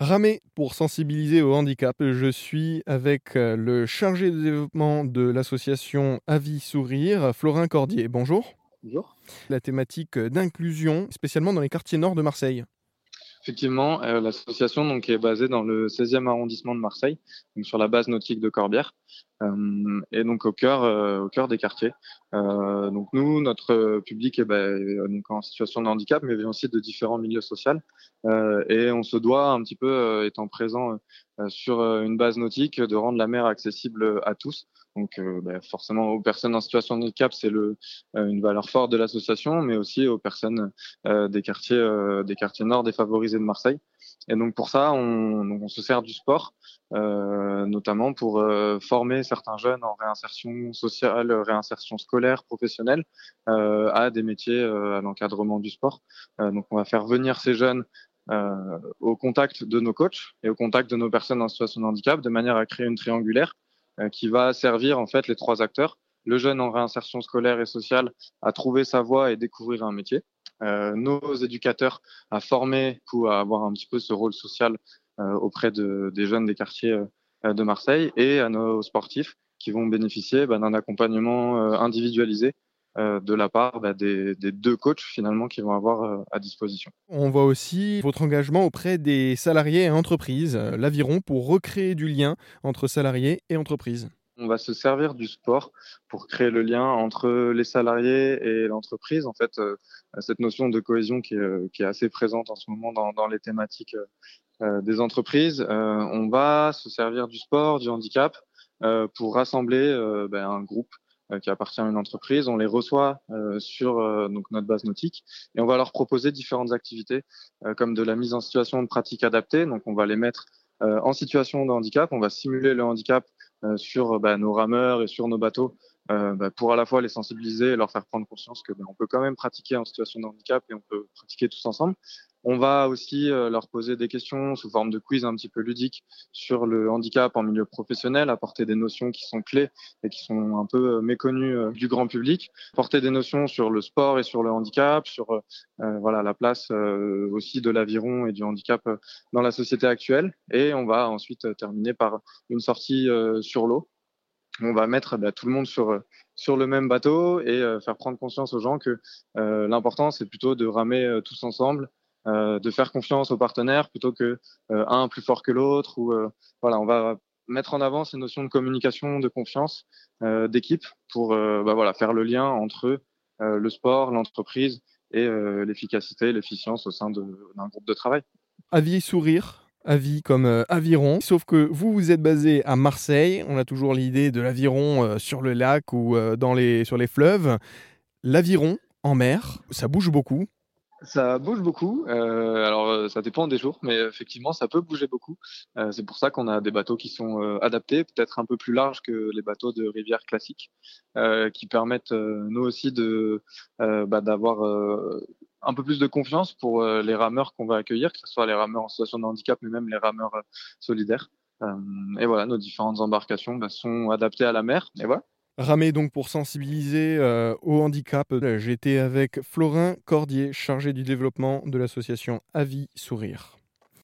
Ramer pour sensibiliser au handicap, je suis avec euh, le chargé de développement de l'association Avis Sourire, Florin Cordier. Bonjour. Bonjour. La thématique d'inclusion, spécialement dans les quartiers nord de Marseille. Effectivement, euh, l'association donc est basée dans le 16e arrondissement de Marseille, donc sur la base nautique de Corbière, euh, et donc au cœur, euh, au cœur des quartiers. Euh, donc nous, notre public est bah, donc en situation de handicap, mais vient aussi de différents milieux sociaux, euh, et on se doit un petit peu, étant présent sur une base nautique, de rendre la mer accessible à tous. Donc bah, forcément aux personnes en situation de handicap, c'est le une valeur forte de l'association, mais aussi aux personnes des quartiers des quartiers nord défavorisés de Marseille. Et donc pour ça, on, on se sert du sport, euh, notamment pour euh, former certains jeunes en réinsertion sociale, réinsertion scolaire, professionnelle, euh, à des métiers, à l'encadrement du sport. donc on va faire venir ces jeunes au contact de nos coachs et au contact de nos personnes en situation de handicap, de manière à créer une triangulaire qui va servir en fait les trois acteurs le jeune en réinsertion scolaire et sociale à trouver sa voie et découvrir un métier. Euh, nos éducateurs à former ou à avoir un petit peu ce rôle social euh, auprès de, des jeunes des quartiers euh, de Marseille et à nos sportifs qui vont bénéficier bah, d'un accompagnement individualisé de la part bah, des, des, deux coachs finalement qui vont avoir à disposition. On voit aussi votre engagement auprès des salariés et entreprises, l'aviron, pour recréer du lien entre salariés et entreprises. On va se servir du sport pour créer le lien entre les salariés et l'entreprise. En fait, euh, cette notion de cohésion qui est, euh, qui est, assez présente en ce moment dans, les thématiques euh, des entreprises. on va se servir du sport, du handicap, pour rassembler ben, un groupe qui appartient à une entreprise. On les reçoit sur donc notre base nautique et on va leur proposer différentes activités comme de la mise en situation de pratiques adaptées. Donc, on va les mettre en situation de handicap. On va simuler le handicap sur bah, nos rameurs et sur nos bateaux euh, bah, pour à la fois les sensibiliser et leur faire prendre conscience que bah, on peut quand même pratiquer en situation de handicap et on peut pratiquer tous ensemble. On va aussi euh, leur poser des questions sous forme de quiz un petit peu ludique sur le handicap en milieu professionnel, apporter des notions qui sont clés et qui sont un peu euh, méconnues euh, du grand public, porter des notions sur le sport et sur le handicap, sur voilà la place aussi de l'aviron et du handicap dans la société actuelle. Et on va ensuite terminer par une sortie sur l'eau. On va mettre bah, tout le monde sur sur le même bateau et faire prendre conscience aux gens que l'important c'est plutôt de ramer tous ensemble de faire confiance aux partenaires plutôt que euh, un plus fort que l'autre. Ou euh, voilà, on va mettre en avant ces notions de communication, de confiance, d'équipe pour bah, voilà faire le lien entre le sport, l'entreprise et l'efficacité, l'efficience au sein d'un groupe de travail. Avis sourire, avis comme aviron, sauf que vous, vous êtes basé à Marseille, on a toujours l'idée de l'aviron sur le lac ou dans les, sur les fleuves. L'aviron en mer, ça bouge beaucoup, ça bouge beaucoup. Euh, alors, euh, ça dépend des jours, mais effectivement, ça peut bouger beaucoup. Euh, c'est pour ça qu'on a des bateaux qui sont euh, adaptés, peut-être un peu plus larges que les bateaux de rivière classiques, qui permettent nous aussi de bah, d'avoir un peu plus de confiance pour les rameurs qu'on va accueillir, que ce soit les rameurs en situation de handicap, mais même les rameurs solidaires. et voilà, nos différentes embarcations bah, sont adaptées à la mer. Et voilà. Ramer donc pour sensibiliser euh, au handicap. J'étais avec Florin Cordier, chargé du développement de l'association Avis Sourire.